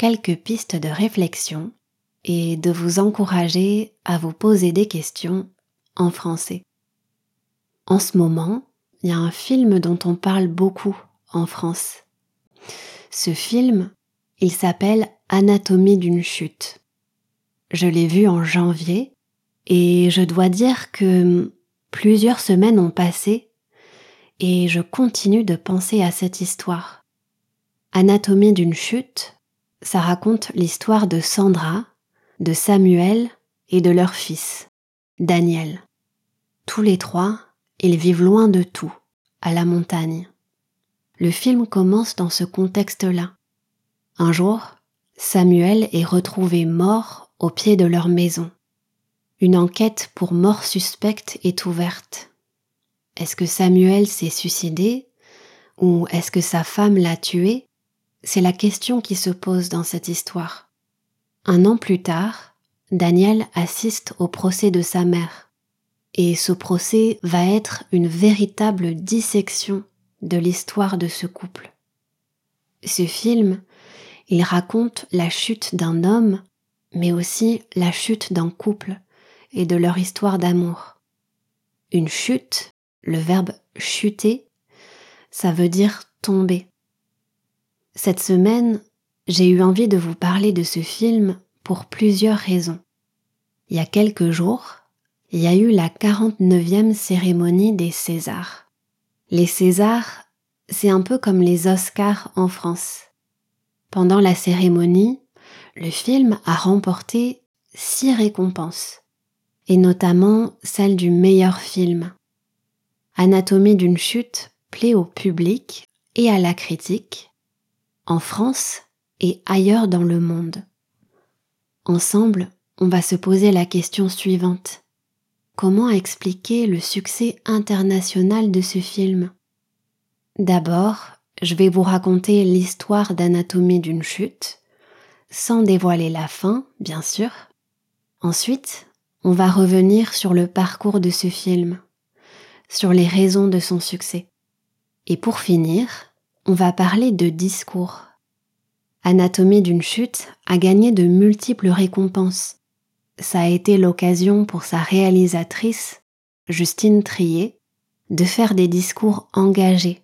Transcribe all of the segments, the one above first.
quelques pistes de réflexion et de vous encourager à vous poser des questions en français. En ce moment, il y a un film dont on parle beaucoup en France. Ce film, il s'appelle Anatomie d'une chute. Je l'ai vu en janvier et je dois dire que plusieurs semaines ont passé et je continue de penser à cette histoire. Anatomie d'une chute, ça raconte l'histoire de Sandra, de Samuel et de leur fils, Daniel. Tous les trois, ils vivent loin de tout, à la montagne. Le film commence dans ce contexte-là. Un jour, Samuel est retrouvé mort au pied de leur maison. Une enquête pour mort suspecte est ouverte. Est-ce que Samuel s'est suicidé ou est-ce que sa femme l'a tué? C'est la question qui se pose dans cette histoire. Un an plus tard, Daniel assiste au procès de sa mère et ce procès va être une véritable dissection de l'histoire de ce couple. Ce film, il raconte la chute d'un homme, mais aussi la chute d'un couple et de leur histoire d'amour. Une chute, le verbe chuter, ça veut dire tomber. Cette semaine, j'ai eu envie de vous parler de ce film pour plusieurs raisons. Il y a quelques jours, il y a eu la 49e cérémonie des Césars. Les Césars, c'est un peu comme les Oscars en France. Pendant la cérémonie, le film a remporté six récompenses, et notamment celle du meilleur film. Anatomie d'une chute plaît au public et à la critique, en France et ailleurs dans le monde. Ensemble, on va se poser la question suivante. Comment expliquer le succès international de ce film? D'abord, je vais vous raconter l'histoire d'anatomie d'une chute, sans dévoiler la fin, bien sûr. Ensuite, on va revenir sur le parcours de ce film, sur les raisons de son succès. Et pour finir, on va parler de discours. Anatomie d'une chute a gagné de multiples récompenses, ça a été l'occasion pour sa réalisatrice, Justine Trier, de faire des discours engagés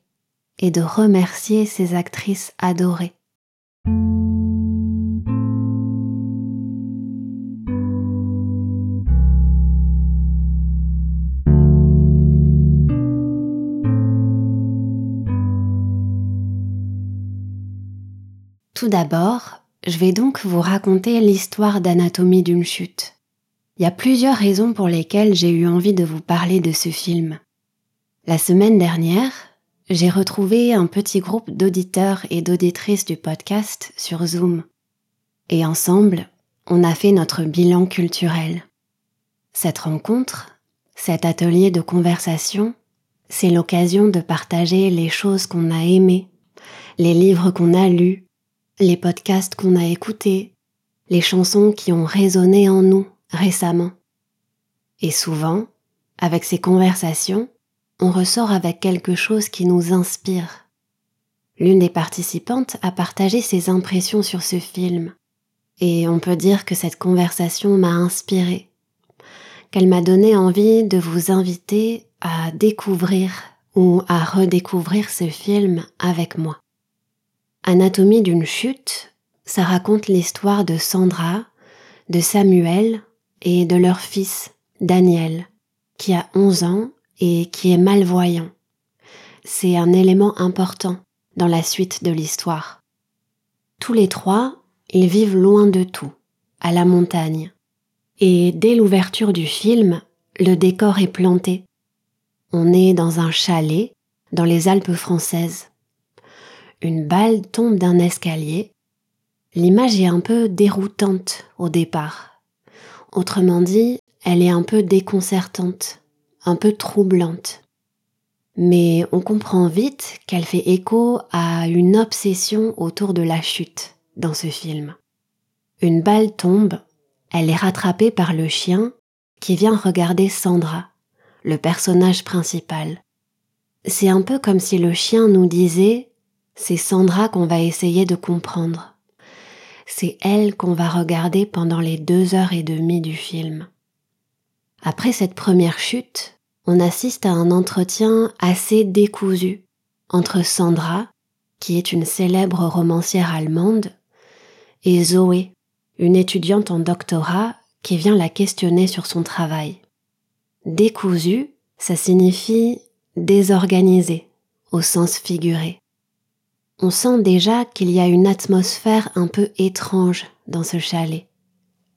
et de remercier ses actrices adorées. Tout d'abord, je vais donc vous raconter l'histoire d'anatomie d'une chute. Il y a plusieurs raisons pour lesquelles j'ai eu envie de vous parler de ce film. La semaine dernière, j'ai retrouvé un petit groupe d'auditeurs et d'auditrices du podcast sur Zoom. Et ensemble, on a fait notre bilan culturel. Cette rencontre, cet atelier de conversation, c'est l'occasion de partager les choses qu'on a aimées, les livres qu'on a lus, les podcasts qu'on a écoutés, les chansons qui ont résonné en nous récemment. Et souvent, avec ces conversations, on ressort avec quelque chose qui nous inspire. L'une des participantes a partagé ses impressions sur ce film, et on peut dire que cette conversation m'a inspirée, qu'elle m'a donné envie de vous inviter à découvrir ou à redécouvrir ce film avec moi. Anatomie d'une chute, ça raconte l'histoire de Sandra, de Samuel et de leur fils, Daniel, qui a 11 ans et qui est malvoyant. C'est un élément important dans la suite de l'histoire. Tous les trois, ils vivent loin de tout, à la montagne. Et dès l'ouverture du film, le décor est planté. On est dans un chalet dans les Alpes françaises une balle tombe d'un escalier, l'image est un peu déroutante au départ. Autrement dit, elle est un peu déconcertante, un peu troublante. Mais on comprend vite qu'elle fait écho à une obsession autour de la chute dans ce film. Une balle tombe, elle est rattrapée par le chien qui vient regarder Sandra, le personnage principal. C'est un peu comme si le chien nous disait c'est Sandra qu'on va essayer de comprendre. C'est elle qu'on va regarder pendant les deux heures et demie du film. Après cette première chute, on assiste à un entretien assez décousu entre Sandra, qui est une célèbre romancière allemande, et Zoé, une étudiante en doctorat qui vient la questionner sur son travail. Décousu, ça signifie désorganisé au sens figuré. On sent déjà qu'il y a une atmosphère un peu étrange dans ce chalet.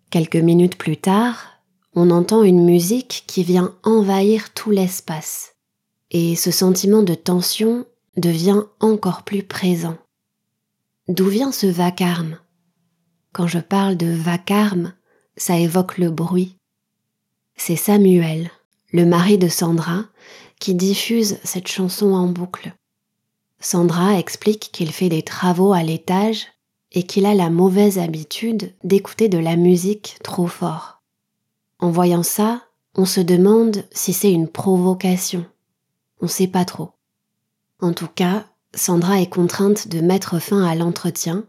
Quelques minutes plus tard, on entend une musique qui vient envahir tout l'espace, et ce sentiment de tension devient encore plus présent. D'où vient ce vacarme? Quand je parle de vacarme, ça évoque le bruit. C'est Samuel, le mari de Sandra, qui diffuse cette chanson en boucle. Sandra explique qu'il fait des travaux à l'étage et qu'il a la mauvaise habitude d'écouter de la musique trop fort. En voyant ça, on se demande si c'est une provocation. On sait pas trop. En tout cas, Sandra est contrainte de mettre fin à l'entretien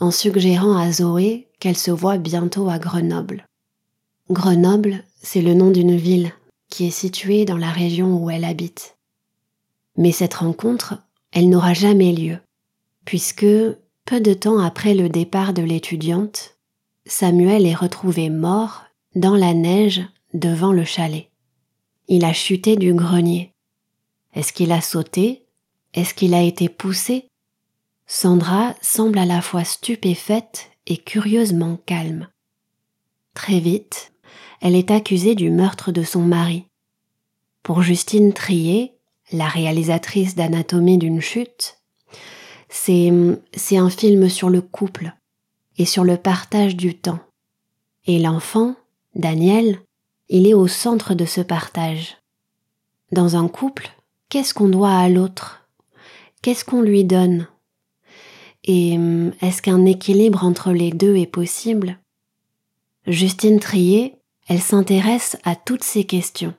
en suggérant à Zoé qu'elle se voit bientôt à Grenoble. Grenoble, c'est le nom d'une ville qui est située dans la région où elle habite. Mais cette rencontre, elle n'aura jamais lieu, puisque, peu de temps après le départ de l'étudiante, Samuel est retrouvé mort dans la neige devant le chalet. Il a chuté du grenier. Est-ce qu'il a sauté? Est-ce qu'il a été poussé? Sandra semble à la fois stupéfaite et curieusement calme. Très vite, elle est accusée du meurtre de son mari. Pour Justine Trier, la réalisatrice d'Anatomie d'une chute, c'est, c'est un film sur le couple et sur le partage du temps. Et l'enfant, Daniel, il est au centre de ce partage. Dans un couple, qu'est-ce qu'on doit à l'autre? Qu'est-ce qu'on lui donne? Et est-ce qu'un équilibre entre les deux est possible? Justine Trier, elle s'intéresse à toutes ces questions.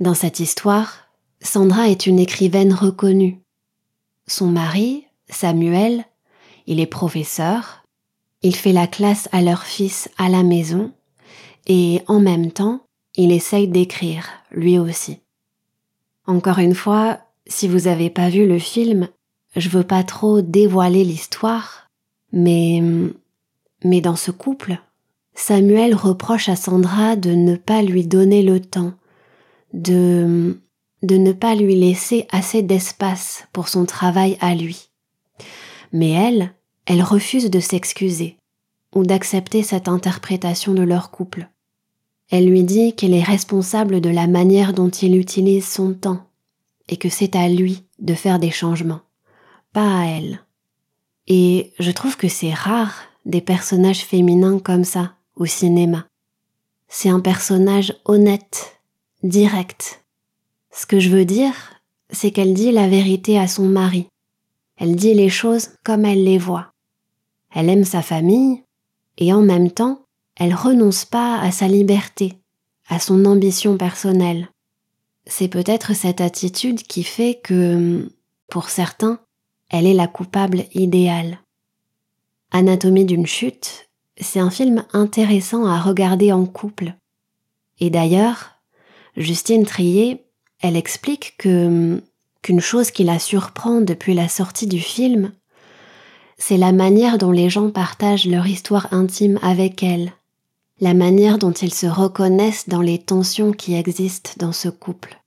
Dans cette histoire, Sandra est une écrivaine reconnue. Son mari, Samuel, il est professeur, il fait la classe à leur fils à la maison, et en même temps, il essaye d'écrire, lui aussi. Encore une fois, si vous avez pas vu le film, je veux pas trop dévoiler l'histoire, mais, mais dans ce couple, Samuel reproche à Sandra de ne pas lui donner le temps, de, de ne pas lui laisser assez d'espace pour son travail à lui. Mais elle, elle refuse de s'excuser ou d'accepter cette interprétation de leur couple. Elle lui dit qu'elle est responsable de la manière dont il utilise son temps et que c'est à lui de faire des changements, pas à elle. Et je trouve que c'est rare des personnages féminins comme ça au cinéma. C'est un personnage honnête, direct. Ce que je veux dire, c'est qu'elle dit la vérité à son mari. Elle dit les choses comme elle les voit. Elle aime sa famille, et en même temps, elle renonce pas à sa liberté, à son ambition personnelle. C'est peut-être cette attitude qui fait que, pour certains, elle est la coupable idéale. Anatomie d'une chute c'est un film intéressant à regarder en couple. Et d'ailleurs, Justine Trier, elle explique que qu'une chose qui la surprend depuis la sortie du film, c'est la manière dont les gens partagent leur histoire intime avec elle, la manière dont ils se reconnaissent dans les tensions qui existent dans ce couple.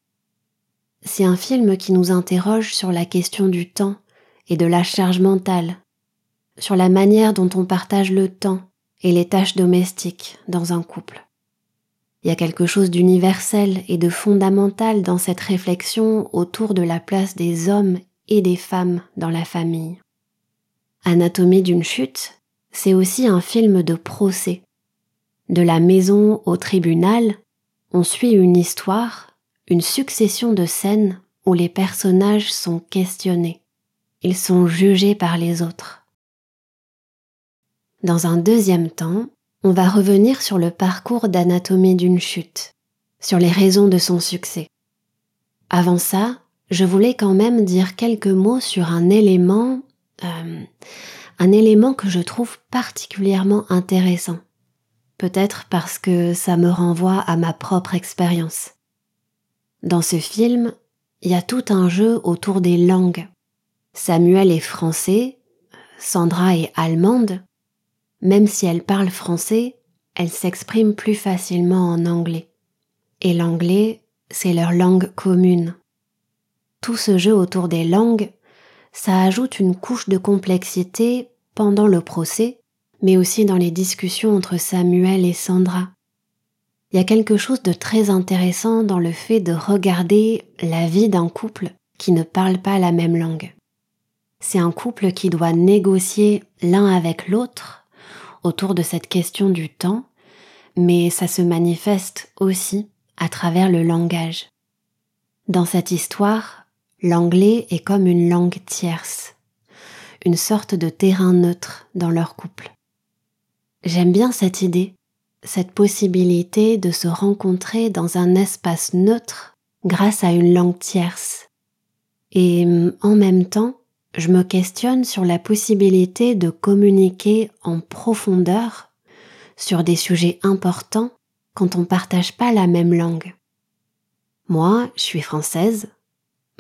C'est un film qui nous interroge sur la question du temps et de la charge mentale, sur la manière dont on partage le temps, et les tâches domestiques dans un couple. Il y a quelque chose d'universel et de fondamental dans cette réflexion autour de la place des hommes et des femmes dans la famille. Anatomie d'une chute, c'est aussi un film de procès. De la maison au tribunal, on suit une histoire, une succession de scènes où les personnages sont questionnés. Ils sont jugés par les autres. Dans un deuxième temps, on va revenir sur le parcours d'anatomie d'une chute, sur les raisons de son succès. Avant ça, je voulais quand même dire quelques mots sur un élément, euh, un élément que je trouve particulièrement intéressant. Peut-être parce que ça me renvoie à ma propre expérience. Dans ce film, il y a tout un jeu autour des langues. Samuel est français, Sandra est allemande, même si elle parle français, elle s'exprime plus facilement en anglais. Et l'anglais, c'est leur langue commune. Tout ce jeu autour des langues, ça ajoute une couche de complexité pendant le procès, mais aussi dans les discussions entre Samuel et Sandra. Il y a quelque chose de très intéressant dans le fait de regarder la vie d'un couple qui ne parle pas la même langue. C'est un couple qui doit négocier l'un avec l'autre autour de cette question du temps, mais ça se manifeste aussi à travers le langage. Dans cette histoire, l'anglais est comme une langue tierce, une sorte de terrain neutre dans leur couple. J'aime bien cette idée, cette possibilité de se rencontrer dans un espace neutre grâce à une langue tierce. Et en même temps, je me questionne sur la possibilité de communiquer en profondeur sur des sujets importants quand on partage pas la même langue. Moi, je suis française,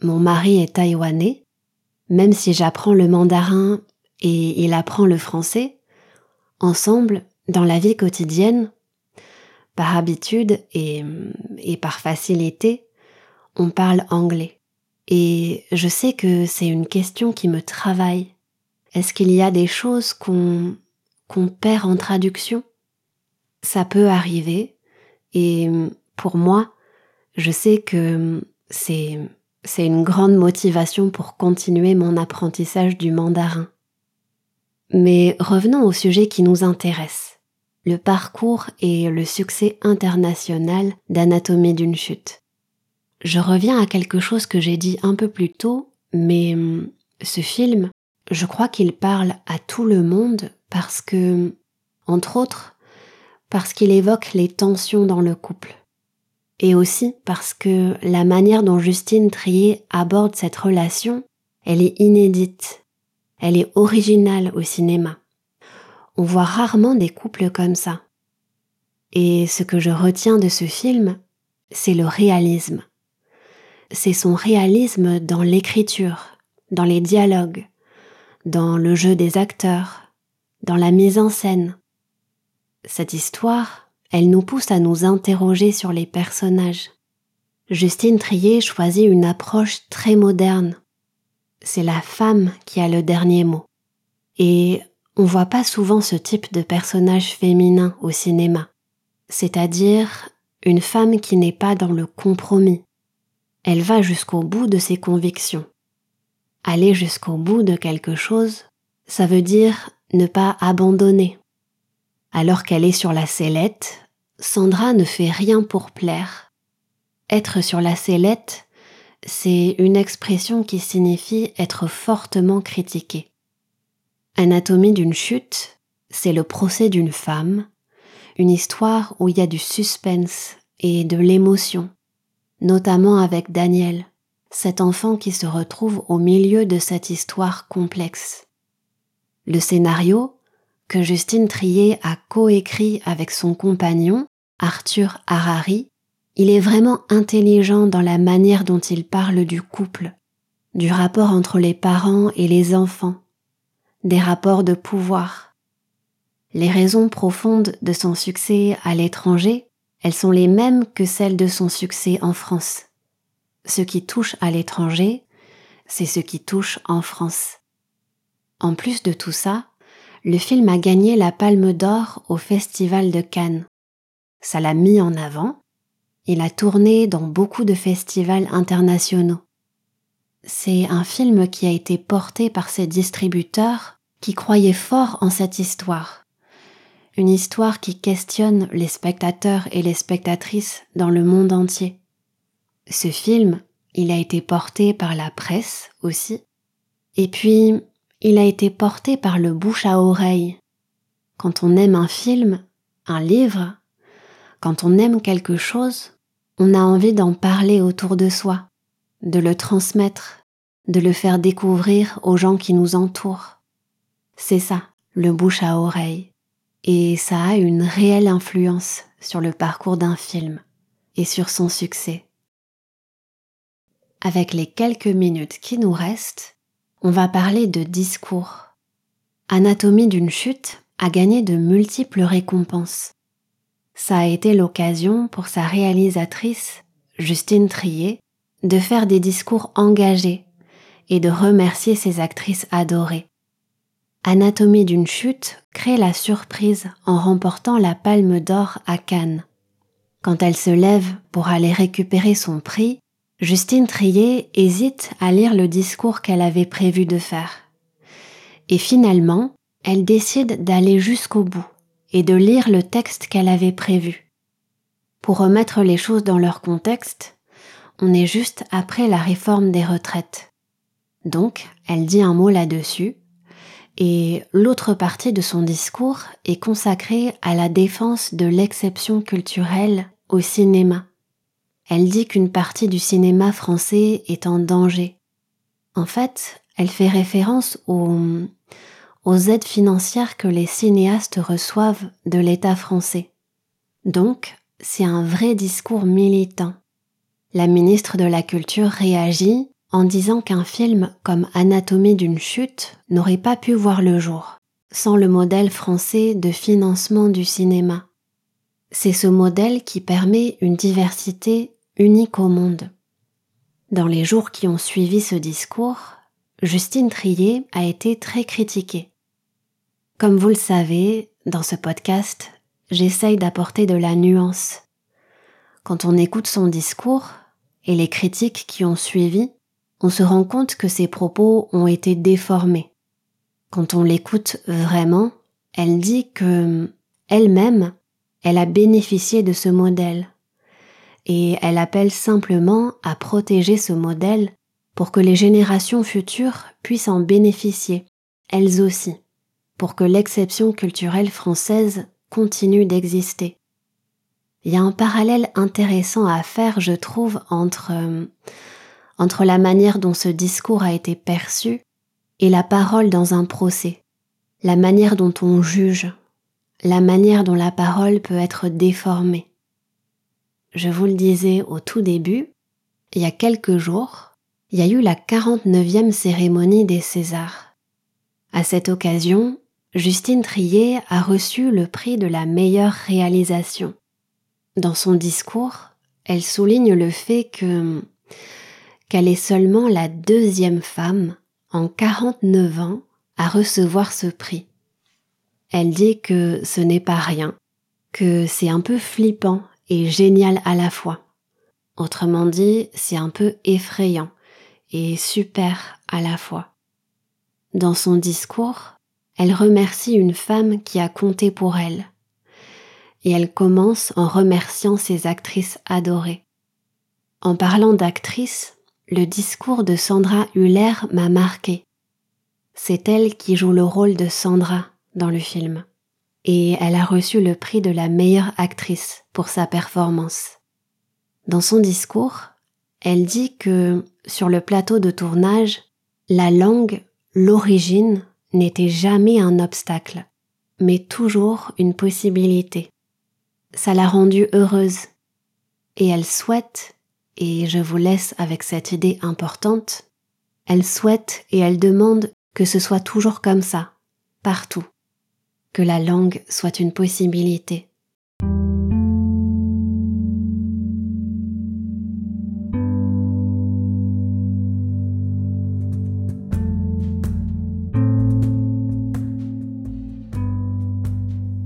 mon mari est taïwanais, même si j'apprends le mandarin et il apprend le français, ensemble, dans la vie quotidienne, par habitude et, et par facilité, on parle anglais. Et je sais que c'est une question qui me travaille. Est-ce qu'il y a des choses qu'on perd en traduction? Ça peut arriver. Et pour moi, je sais que c'est une grande motivation pour continuer mon apprentissage du mandarin. Mais revenons au sujet qui nous intéresse, le parcours et le succès international d'Anatomie d'une chute je reviens à quelque chose que j'ai dit un peu plus tôt, mais hum, ce film, je crois qu'il parle à tout le monde parce que, entre autres, parce qu'il évoque les tensions dans le couple. Et aussi parce que la manière dont Justine Trier aborde cette relation, elle est inédite. Elle est originale au cinéma. On voit rarement des couples comme ça. Et ce que je retiens de ce film, c'est le réalisme c'est son réalisme dans l'écriture, dans les dialogues, dans le jeu des acteurs, dans la mise en scène. Cette histoire, elle nous pousse à nous interroger sur les personnages. Justine Trier choisit une approche très moderne. C'est la femme qui a le dernier mot. Et on voit pas souvent ce type de personnage féminin au cinéma. C'est-à-dire une femme qui n'est pas dans le compromis, elle va jusqu'au bout de ses convictions. Aller jusqu'au bout de quelque chose, ça veut dire ne pas abandonner. Alors qu'elle est sur la sellette, Sandra ne fait rien pour plaire. Être sur la sellette, c'est une expression qui signifie être fortement critiqué. Anatomie d'une chute, c'est le procès d'une femme, une histoire où il y a du suspense et de l'émotion, notamment avec Daniel, cet enfant qui se retrouve au milieu de cette histoire complexe. Le scénario, que Justine Trier a coécrit avec son compagnon, Arthur Harari, il est vraiment intelligent dans la manière dont il parle du couple, du rapport entre les parents et les enfants, des rapports de pouvoir. Les raisons profondes de son succès à l'étranger elles sont les mêmes que celles de son succès en France. Ce qui touche à l'étranger, c'est ce qui touche en France. En plus de tout ça, le film a gagné la Palme d'Or au Festival de Cannes. Ça l'a mis en avant. Il a tourné dans beaucoup de festivals internationaux. C'est un film qui a été porté par ses distributeurs qui croyait fort en cette histoire. Une histoire qui questionne les spectateurs et les spectatrices dans le monde entier. Ce film, il a été porté par la presse aussi, et puis il a été porté par le bouche à oreille. Quand on aime un film, un livre, quand on aime quelque chose, on a envie d'en parler autour de soi, de le transmettre, de le faire découvrir aux gens qui nous entourent. C'est ça, le bouche à oreille. Et ça a une réelle influence sur le parcours d'un film et sur son succès. Avec les quelques minutes qui nous restent, on va parler de discours. Anatomie d'une chute a gagné de multiples récompenses. Ça a été l'occasion pour sa réalisatrice, Justine Trier, de faire des discours engagés et de remercier ses actrices adorées. Anatomie d'une chute crée la surprise en remportant la Palme d'Or à Cannes. Quand elle se lève pour aller récupérer son prix, Justine Trier hésite à lire le discours qu'elle avait prévu de faire. Et finalement, elle décide d'aller jusqu'au bout et de lire le texte qu'elle avait prévu. Pour remettre les choses dans leur contexte, on est juste après la réforme des retraites. Donc, elle dit un mot là-dessus, et l'autre partie de son discours est consacrée à la défense de l'exception culturelle au cinéma elle dit qu'une partie du cinéma français est en danger. En fait, elle fait référence aux, aides financières que les cinéastes reçoivent de l'État français. Donc, c'est un vrai discours militant. La ministre de la Culture réagit en disant qu'un film comme Anatomie d'une chute n'aurait pas pu voir le jour sans le modèle français de financement du cinéma. C'est ce modèle qui permet une diversité unique au monde. Dans les jours qui ont suivi ce discours, Justine Trier a été très critiquée. Comme vous le savez, dans ce podcast, j'essaye d'apporter de la nuance. Quand on écoute son discours et les critiques qui ont suivi, on se rend compte que ses propos ont été déformés. Quand on l'écoute vraiment, elle dit que elle-même, elle a bénéficié de ce modèle, et elle appelle simplement à protéger ce modèle pour que les générations futures puissent en bénéficier, elles aussi, pour que l'exception culturelle française continue d'exister. Il y a un parallèle intéressant à faire, je trouve, entre, euh, entre la manière dont ce discours a été perçu et la parole dans un procès, la manière dont on juge, la manière dont la parole peut être déformée je vous le disais au tout début, il y a quelques jours, il y a eu la 49e cérémonie des Césars. À cette occasion, Justine Trier a reçu le prix de la meilleure réalisation. Dans son discours, elle souligne le fait que qu'elle est seulement la deuxième femme en 49 ans à recevoir ce prix. Elle dit que ce n'est pas rien, que c'est un peu flippant et génial à la fois. Autrement dit, c'est un peu effrayant et super à la fois. Dans son discours, elle remercie une femme qui a compté pour elle. Et elle commence en remerciant ses actrices adorées. En parlant d'actrices, le discours de Sandra Huller m'a marqué. C'est elle qui joue le rôle de Sandra dans le film et elle a reçu le prix de la meilleure actrice pour sa performance. Dans son discours, elle dit que sur le plateau de tournage, la langue, l'origine n'était jamais un obstacle, mais toujours une possibilité. Ça l'a rendue heureuse et elle souhaite, et je vous laisse avec cette idée importante, elle souhaite et elle demande que ce soit toujours comme ça, partout que la langue soit une possibilité.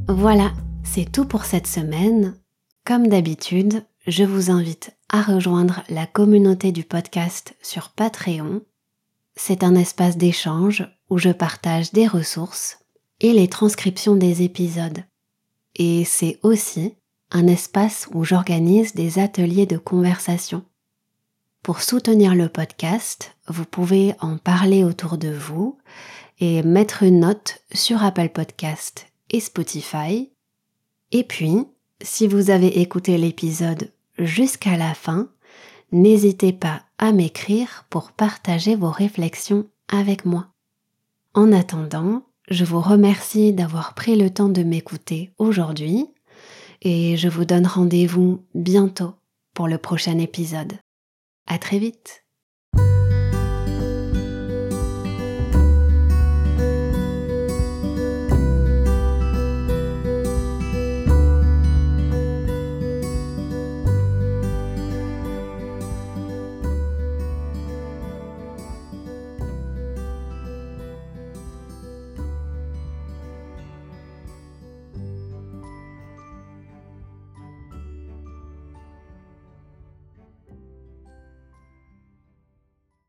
Voilà, c'est tout pour cette semaine. Comme d'habitude, je vous invite rejoindre la communauté du podcast sur Patreon. C'est un espace d'échange où je partage des ressources et les transcriptions des épisodes. Et c'est aussi un espace où j'organise des ateliers de conversation. Pour soutenir le podcast, vous pouvez en parler autour de vous et mettre une note sur Apple Podcast et Spotify. Et puis, si vous avez écouté l'épisode jusqu'à la fin, n'hésitez pas à m'écrire pour partager vos réflexions avec moi. En attendant, je vous remercie d'avoir pris le temps de m'écouter aujourd'hui et je vous donne rendez-vous bientôt pour le prochain épisode. À très vite!